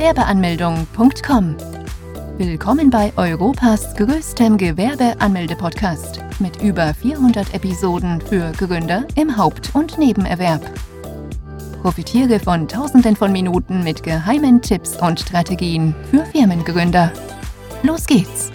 Gewerbeanmeldung.com. Willkommen bei Europas größtem Gewerbeanmelde-Podcast mit über 400 Episoden für Gründer im Haupt- und Nebenerwerb. Profitiere von Tausenden von Minuten mit geheimen Tipps und Strategien für Firmengründer. Los geht's!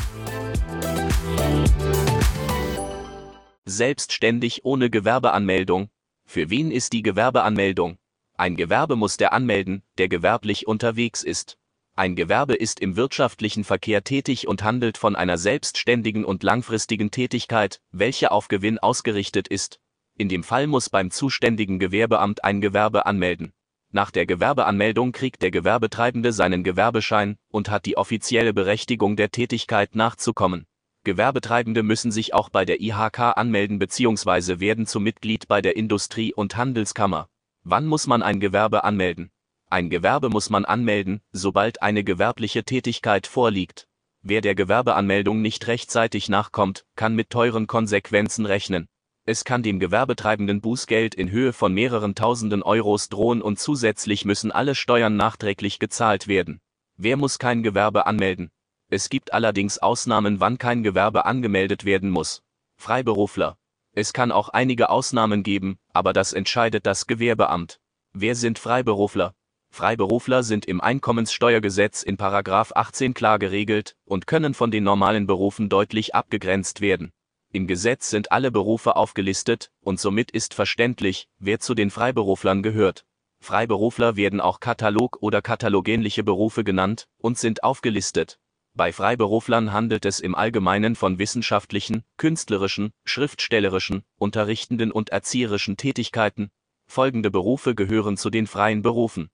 Selbstständig ohne Gewerbeanmeldung. Für wen ist die Gewerbeanmeldung? Ein Gewerbe muss der anmelden, der gewerblich unterwegs ist. Ein Gewerbe ist im wirtschaftlichen Verkehr tätig und handelt von einer selbstständigen und langfristigen Tätigkeit, welche auf Gewinn ausgerichtet ist. In dem Fall muss beim zuständigen Gewerbeamt ein Gewerbe anmelden. Nach der Gewerbeanmeldung kriegt der Gewerbetreibende seinen Gewerbeschein und hat die offizielle Berechtigung der Tätigkeit nachzukommen. Gewerbetreibende müssen sich auch bei der IHK anmelden bzw. werden zum Mitglied bei der Industrie- und Handelskammer. Wann muss man ein Gewerbe anmelden? Ein Gewerbe muss man anmelden, sobald eine gewerbliche Tätigkeit vorliegt. Wer der Gewerbeanmeldung nicht rechtzeitig nachkommt, kann mit teuren Konsequenzen rechnen. Es kann dem Gewerbetreibenden Bußgeld in Höhe von mehreren tausenden Euros drohen und zusätzlich müssen alle Steuern nachträglich gezahlt werden. Wer muss kein Gewerbe anmelden? Es gibt allerdings Ausnahmen, wann kein Gewerbe angemeldet werden muss. Freiberufler. Es kann auch einige Ausnahmen geben, aber das entscheidet das Gewerbeamt. Wer sind Freiberufler? Freiberufler sind im Einkommenssteuergesetz in Paragraph 18 klar geregelt und können von den normalen Berufen deutlich abgegrenzt werden. Im Gesetz sind alle Berufe aufgelistet und somit ist verständlich, wer zu den Freiberuflern gehört. Freiberufler werden auch Katalog oder katalogähnliche Berufe genannt und sind aufgelistet. Bei Freiberuflern handelt es im Allgemeinen von wissenschaftlichen, künstlerischen, schriftstellerischen, unterrichtenden und erzieherischen Tätigkeiten. Folgende Berufe gehören zu den freien Berufen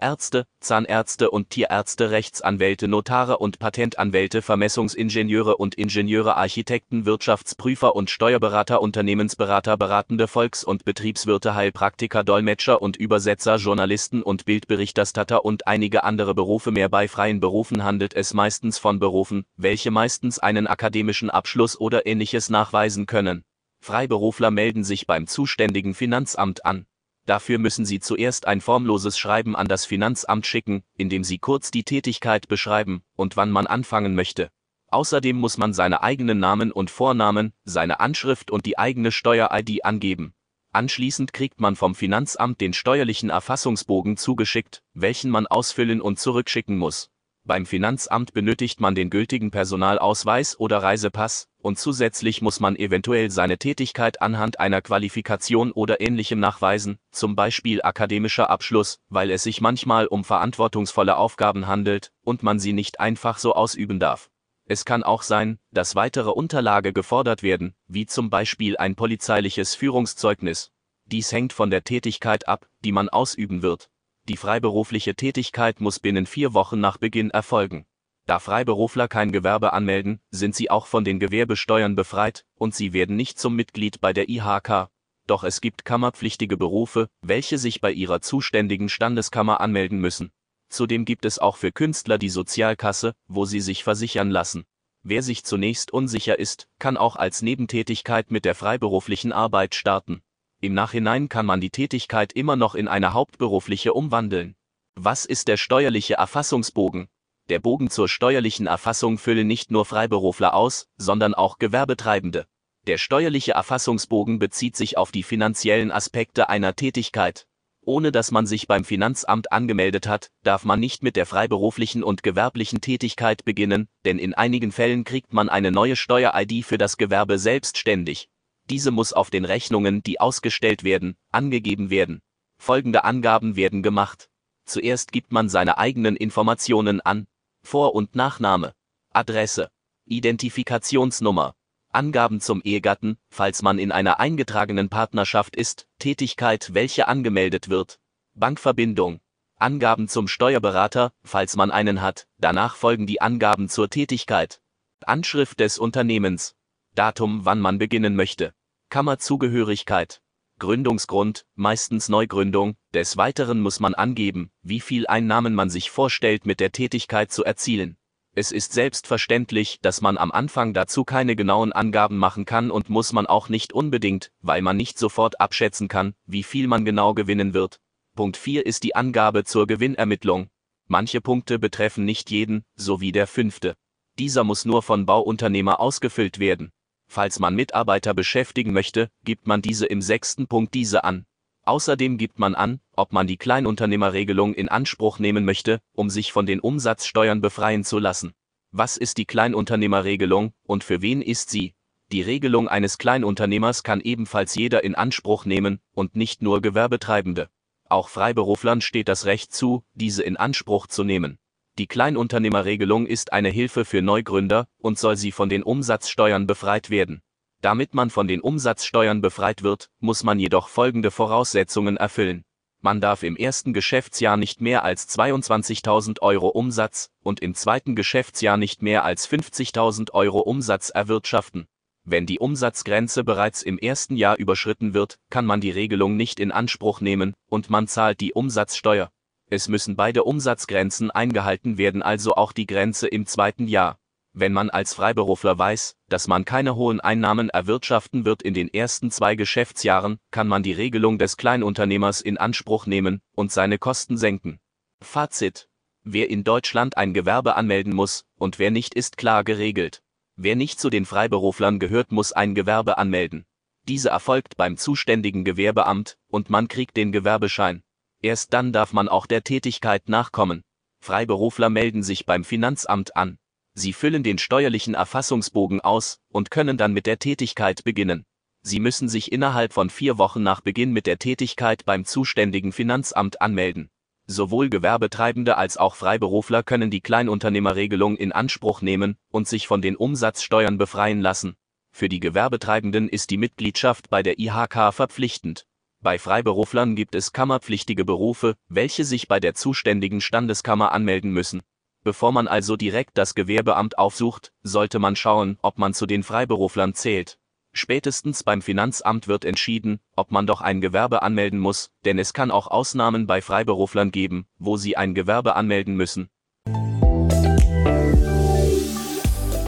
Ärzte, Zahnärzte und Tierärzte, Rechtsanwälte, Notare und Patentanwälte, Vermessungsingenieure und Ingenieure, Architekten, Wirtschaftsprüfer und Steuerberater, Unternehmensberater, beratende Volks- und Betriebswirte, Heilpraktiker, Dolmetscher und Übersetzer, Journalisten und Bildberichterstatter und einige andere Berufe mehr. Bei freien Berufen handelt es meistens von Berufen, welche meistens einen akademischen Abschluss oder ähnliches nachweisen können. Freiberufler melden sich beim zuständigen Finanzamt an. Dafür müssen Sie zuerst ein formloses Schreiben an das Finanzamt schicken, in dem Sie kurz die Tätigkeit beschreiben und wann man anfangen möchte. Außerdem muss man seine eigenen Namen und Vornamen, seine Anschrift und die eigene Steuer-ID angeben. Anschließend kriegt man vom Finanzamt den steuerlichen Erfassungsbogen zugeschickt, welchen man ausfüllen und zurückschicken muss. Beim Finanzamt benötigt man den gültigen Personalausweis oder Reisepass, und zusätzlich muss man eventuell seine Tätigkeit anhand einer Qualifikation oder ähnlichem nachweisen, zum Beispiel akademischer Abschluss, weil es sich manchmal um verantwortungsvolle Aufgaben handelt und man sie nicht einfach so ausüben darf. Es kann auch sein, dass weitere Unterlage gefordert werden, wie zum Beispiel ein polizeiliches Führungszeugnis. Dies hängt von der Tätigkeit ab, die man ausüben wird. Die freiberufliche Tätigkeit muss binnen vier Wochen nach Beginn erfolgen. Da Freiberufler kein Gewerbe anmelden, sind sie auch von den Gewerbesteuern befreit und sie werden nicht zum Mitglied bei der IHK. Doch es gibt kammerpflichtige Berufe, welche sich bei ihrer zuständigen Standeskammer anmelden müssen. Zudem gibt es auch für Künstler die Sozialkasse, wo sie sich versichern lassen. Wer sich zunächst unsicher ist, kann auch als Nebentätigkeit mit der freiberuflichen Arbeit starten. Im Nachhinein kann man die Tätigkeit immer noch in eine hauptberufliche umwandeln. Was ist der steuerliche Erfassungsbogen? Der Bogen zur steuerlichen Erfassung füllen nicht nur Freiberufler aus, sondern auch Gewerbetreibende. Der steuerliche Erfassungsbogen bezieht sich auf die finanziellen Aspekte einer Tätigkeit. Ohne dass man sich beim Finanzamt angemeldet hat, darf man nicht mit der freiberuflichen und gewerblichen Tätigkeit beginnen, denn in einigen Fällen kriegt man eine neue Steuer-ID für das Gewerbe selbstständig. Diese muss auf den Rechnungen, die ausgestellt werden, angegeben werden. Folgende Angaben werden gemacht. Zuerst gibt man seine eigenen Informationen an. Vor- und Nachname. Adresse. Identifikationsnummer. Angaben zum Ehegatten, falls man in einer eingetragenen Partnerschaft ist, Tätigkeit, welche angemeldet wird. Bankverbindung. Angaben zum Steuerberater, falls man einen hat, danach folgen die Angaben zur Tätigkeit. Anschrift des Unternehmens. Datum, wann man beginnen möchte. Kammerzugehörigkeit. Gründungsgrund, meistens Neugründung. Des Weiteren muss man angeben, wie viel Einnahmen man sich vorstellt mit der Tätigkeit zu erzielen. Es ist selbstverständlich, dass man am Anfang dazu keine genauen Angaben machen kann und muss man auch nicht unbedingt, weil man nicht sofort abschätzen kann, wie viel man genau gewinnen wird. Punkt 4 ist die Angabe zur Gewinnermittlung. Manche Punkte betreffen nicht jeden, so wie der fünfte. Dieser muss nur von Bauunternehmer ausgefüllt werden. Falls man Mitarbeiter beschäftigen möchte, gibt man diese im sechsten Punkt diese an. Außerdem gibt man an, ob man die Kleinunternehmerregelung in Anspruch nehmen möchte, um sich von den Umsatzsteuern befreien zu lassen. Was ist die Kleinunternehmerregelung und für wen ist sie? Die Regelung eines Kleinunternehmers kann ebenfalls jeder in Anspruch nehmen und nicht nur Gewerbetreibende. Auch Freiberuflern steht das Recht zu, diese in Anspruch zu nehmen. Die Kleinunternehmerregelung ist eine Hilfe für Neugründer und soll sie von den Umsatzsteuern befreit werden. Damit man von den Umsatzsteuern befreit wird, muss man jedoch folgende Voraussetzungen erfüllen. Man darf im ersten Geschäftsjahr nicht mehr als 22.000 Euro Umsatz und im zweiten Geschäftsjahr nicht mehr als 50.000 Euro Umsatz erwirtschaften. Wenn die Umsatzgrenze bereits im ersten Jahr überschritten wird, kann man die Regelung nicht in Anspruch nehmen und man zahlt die Umsatzsteuer. Es müssen beide Umsatzgrenzen eingehalten werden, also auch die Grenze im zweiten Jahr. Wenn man als Freiberufler weiß, dass man keine hohen Einnahmen erwirtschaften wird in den ersten zwei Geschäftsjahren, kann man die Regelung des Kleinunternehmers in Anspruch nehmen und seine Kosten senken. Fazit. Wer in Deutschland ein Gewerbe anmelden muss und wer nicht ist klar geregelt. Wer nicht zu den Freiberuflern gehört, muss ein Gewerbe anmelden. Diese erfolgt beim zuständigen Gewerbeamt und man kriegt den Gewerbeschein. Erst dann darf man auch der Tätigkeit nachkommen. Freiberufler melden sich beim Finanzamt an. Sie füllen den steuerlichen Erfassungsbogen aus und können dann mit der Tätigkeit beginnen. Sie müssen sich innerhalb von vier Wochen nach Beginn mit der Tätigkeit beim zuständigen Finanzamt anmelden. Sowohl Gewerbetreibende als auch Freiberufler können die Kleinunternehmerregelung in Anspruch nehmen und sich von den Umsatzsteuern befreien lassen. Für die Gewerbetreibenden ist die Mitgliedschaft bei der IHK verpflichtend. Bei Freiberuflern gibt es kammerpflichtige Berufe, welche sich bei der zuständigen Standeskammer anmelden müssen. Bevor man also direkt das Gewerbeamt aufsucht, sollte man schauen, ob man zu den Freiberuflern zählt. Spätestens beim Finanzamt wird entschieden, ob man doch ein Gewerbe anmelden muss, denn es kann auch Ausnahmen bei Freiberuflern geben, wo sie ein Gewerbe anmelden müssen.